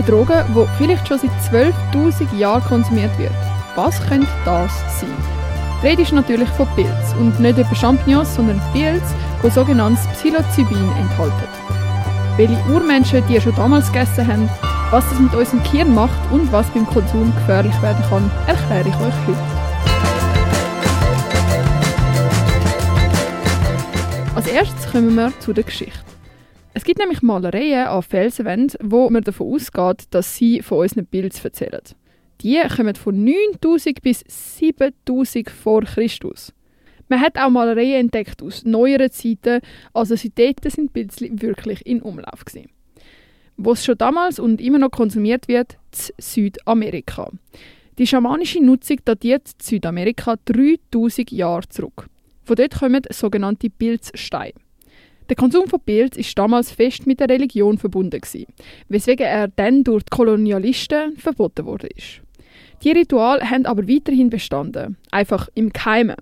Eine Droge, die vielleicht schon seit 12.000 Jahren konsumiert wird. Was könnte das sein? Die Rede ist natürlich von Pilz und nicht über Champignons, sondern Pilz, die sogenanntes Psilocybin enthalten. Welche Urmenschen die schon damals gegessen haben, was das mit unserem Gehirn macht und was beim Konsum gefährlich werden kann, erkläre ich euch heute. Als erstes kommen wir zu der Geschichte. Es gibt nämlich Malereien an Felsenwänden, wo man davon ausgeht, dass sie von unseren Pilzen erzählen. Die kommen von 9000 bis 7000 vor Christus. Man hat auch Malereien entdeckt aus neueren Zeiten, also seitdem sind Pilze wirklich in Umlauf gewesen. Es schon damals und immer noch konsumiert wird, in Südamerika. Die schamanische Nutzung datiert Südamerika 3000 Jahre zurück. Von dort kommen sogenannte Pilzsteine. Der Konsum von Pilz ist damals fest mit der Religion verbunden gewesen, weswegen er dann durch die Kolonialisten verboten wurde. Die Rituale haben aber weiterhin bestanden, einfach im Keimen.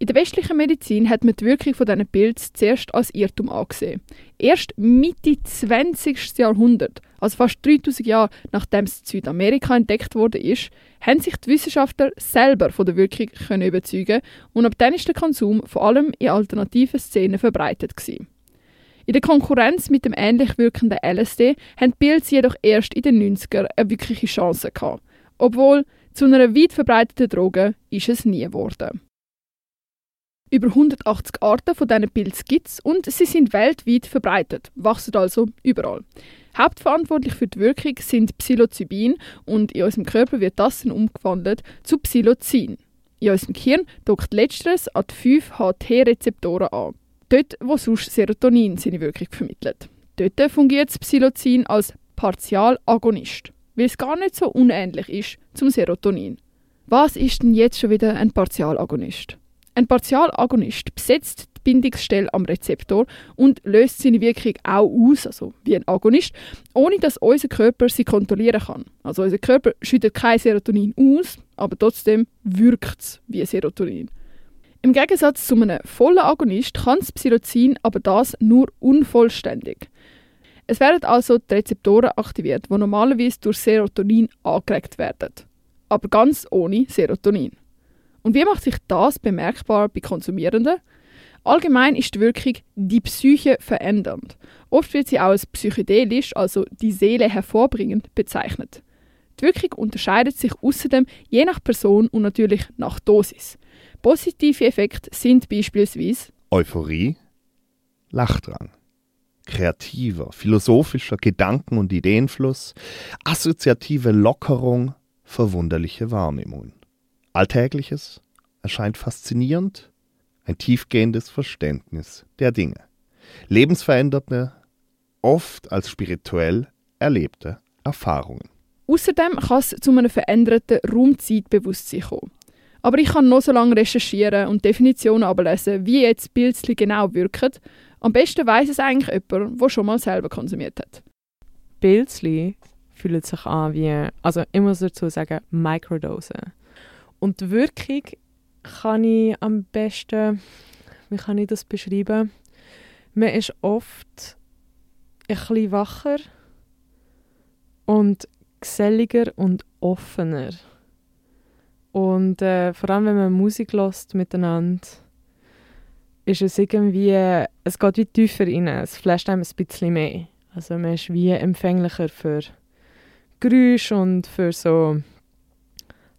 In der westlichen Medizin hat man die Wirkung von diesen Pilzen zuerst als Irrtum angesehen. Erst Mitte 20. Jahrhundert, also fast 3000 Jahre nachdem es in Südamerika entdeckt wurde, ist, haben sich die Wissenschaftler selber von der Wirkung können überzeugen und ab dann ist der Konsum vor allem in alternativen Szenen verbreitet gewesen. In der Konkurrenz mit dem ähnlich wirkenden LSD haben die Pilze jedoch erst in den 90er eine wirkliche Chance gehabt. Obwohl zu einer weit verbreiteten Droge ist es nie geworden. Über 180 Arten von diesen Pilzen gibt es und sie sind weltweit verbreitet, wachsen also überall. Hauptverantwortlich für die Wirkung sind Psilocybin und in unserem Körper wird das dann umgewandelt zu Psilocin. In unserem Gehirn dockt letzteres an die 5-HT-Rezeptoren an. Dort, wo sonst Serotonin seine Wirkung vermittelt. Dort fungiert das Psilocin als Partialagonist, weil es gar nicht so unähnlich ist zum Serotonin. Was ist denn jetzt schon wieder ein Partialagonist? Ein Partialagonist besetzt die Bindungsstelle am Rezeptor und löst seine Wirkung auch aus, also wie ein Agonist, ohne dass unser Körper sie kontrollieren kann. Also unser Körper schüttet kein Serotonin aus, aber trotzdem wirkt es wie Serotonin. Im Gegensatz zu einem vollen Agonist kann das Psilocin aber das nur unvollständig. Es werden also die Rezeptoren aktiviert, die normalerweise durch Serotonin angeregt werden, aber ganz ohne Serotonin. Und wie macht sich das bemerkbar bei Konsumierenden? Allgemein ist die Wirkung die Psyche verändernd. Oft wird sie auch als psychedelisch, also die Seele hervorbringend, bezeichnet. Die Wirkung unterscheidet sich außerdem je nach Person und natürlich nach Dosis. Positive Effekte sind beispielsweise Euphorie, Lachdrang, kreativer, philosophischer Gedanken- und Ideenfluss, assoziative Lockerung, verwunderliche Wahrnehmung. Alltägliches erscheint faszinierend, ein tiefgehendes Verständnis der Dinge. Lebensverändernde, oft als spirituell erlebte Erfahrungen. Außerdem kann es zu einem veränderten Raumzeitbewusstsein kommen. Aber ich kann noch so lange recherchieren und Definitionen ablesen, wie jetzt Pilzli genau wirken. Am besten weiß es eigentlich jemand, der schon mal selber konsumiert hat. Pilzli fühlt sich an wie, also ich muss dazu sagen, Microdosen. Und die Wirkung kann ich am besten, wie kann ich das beschreiben? Man ist oft ein bisschen wacher und geselliger und offener. Und äh, vor allem, wenn man Musik lässt miteinander, ist es irgendwie, es geht wie tiefer rein, es flasht einem ein bisschen mehr. Also man ist wie empfänglicher für Geräusche und für so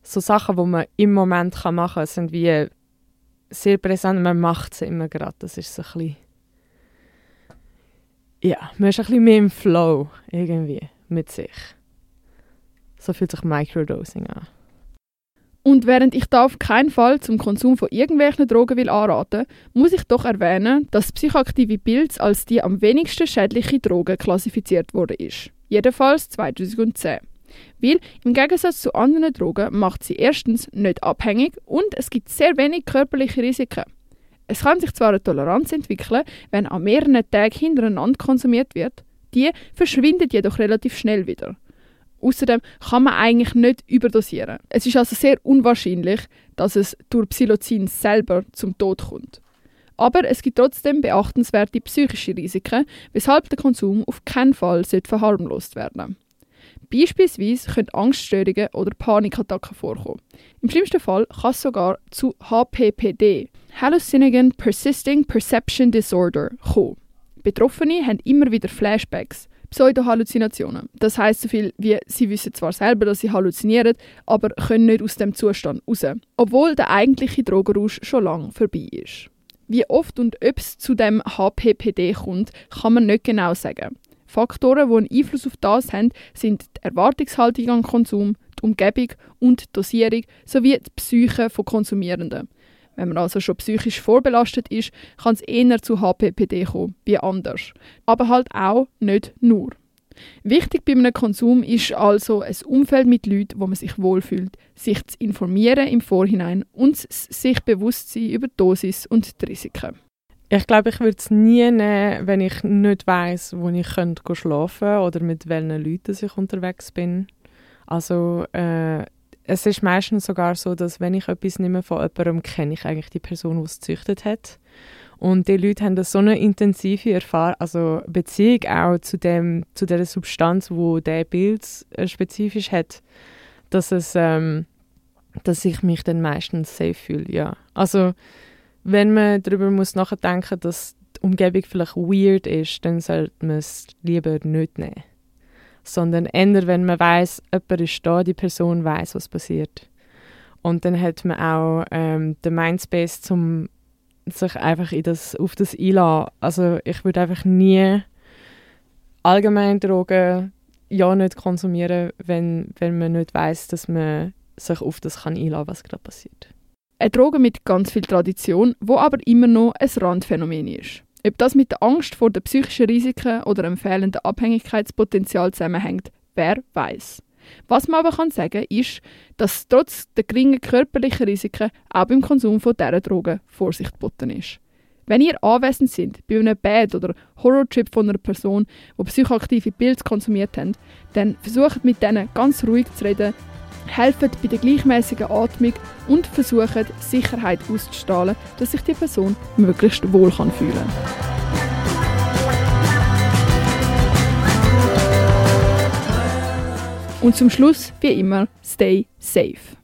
so Sachen, die man im Moment machen kann, sind wie sehr präsent. Man macht sie immer gerade. Das ist so ein bisschen ja, man ist ein bisschen mehr im Flow irgendwie mit sich. So fühlt sich Microdosing an. Und während ich da auf keinen Fall zum Konsum von irgendwelchen Drogen will anraten, muss ich doch erwähnen, dass psychoaktive Pilz als die am wenigsten schädliche Droge klassifiziert wurde ist. Jedenfalls 2010. Weil im Gegensatz zu anderen Drogen macht sie erstens nicht abhängig und es gibt sehr wenig körperliche Risiken. Es kann sich zwar eine Toleranz entwickeln, wenn an mehreren Tagen hintereinander konsumiert wird, die verschwindet jedoch relativ schnell wieder. Außerdem kann man eigentlich nicht überdosieren. Es ist also sehr unwahrscheinlich, dass es durch Psilocin selber zum Tod kommt. Aber es gibt trotzdem beachtenswerte psychische Risiken, weshalb der Konsum auf keinen Fall verharmlost werden sollte. Beispielsweise können Angststörungen oder Panikattacken vorkommen. Im schlimmsten Fall kann es sogar zu HPPD, Hallucinogen Persisting Perception Disorder, kommen. Betroffene haben immer wieder Flashbacks, Pseudohalluzinationen. Das heißt so viel wie, sie wissen zwar selber, dass sie halluzinieren, aber können nicht aus dem Zustand raus, obwohl der eigentliche Drogenrausch schon lange vorbei ist. Wie oft und ob es zu dem HPPD kommt, kann man nicht genau sagen. Faktoren, die einen Einfluss auf das haben, sind die Erwartungshaltung an Konsum, die Umgebung und die Dosierung sowie die Psyche von Konsumierenden. Wenn man also schon psychisch vorbelastet ist, kann es eher zu HPPD kommen, wie anders. Aber halt auch nicht nur. Wichtig bei einem Konsum ist also ein Umfeld mit Leuten, wo man sich wohlfühlt, sich zu informieren im Vorhinein und sich bewusst sein über die Dosis und die Risiken. Ich glaube, ich würde es nie nehmen, wenn ich nicht weiß, wo ich könnte schlafen oder mit welchen Leuten ich unterwegs bin. Also äh, es ist meistens sogar so, dass wenn ich etwas nehme von jemandem, kenne ich eigentlich die Person, die es gezüchtet hat. Und die Leute haben so eine intensive Erfahrung, also Beziehung auch zu dem, zu der Substanz, wo der Bild äh, spezifisch hat, dass es, ähm, dass ich mich dann meistens safe fühle, ja. Also wenn man darüber muss nachdenken, dass die Umgebung vielleicht weird ist, dann sollte man es lieber nicht nehmen sondern eher, wenn man weiß, jemand ist da, die Person weiß, was passiert. Und dann hat man auch ähm, den Mindspace, zum sich einfach in das, auf das einlassen. Also ich würde einfach nie allgemein Drogen ja nicht konsumieren, wenn, wenn man nicht weiß, dass man sich auf das kann einlassen, was gerade passiert. Eine Droge mit ganz viel Tradition, wo aber immer noch ein Randphänomen ist. Ob das mit der Angst vor den psychischen Risiken oder einem fehlenden Abhängigkeitspotenzial zusammenhängt, wer weiß. Was man aber kann sagen ist, dass trotz der geringen körperlichen Risiken auch beim Konsum von dieser Drogen Vorsicht geboten ist. Wenn ihr anwesend sind bei einem Bad- oder Horrortrip von einer Person, die psychoaktive Pilze konsumiert hat, dann versucht mit denen ganz ruhig zu reden, helfen bei der gleichmäßigen Atmung und versuchen Sicherheit auszustrahlen, dass sich die Person möglichst wohl kann fühlen. Und zum Schluss, wie immer, stay safe.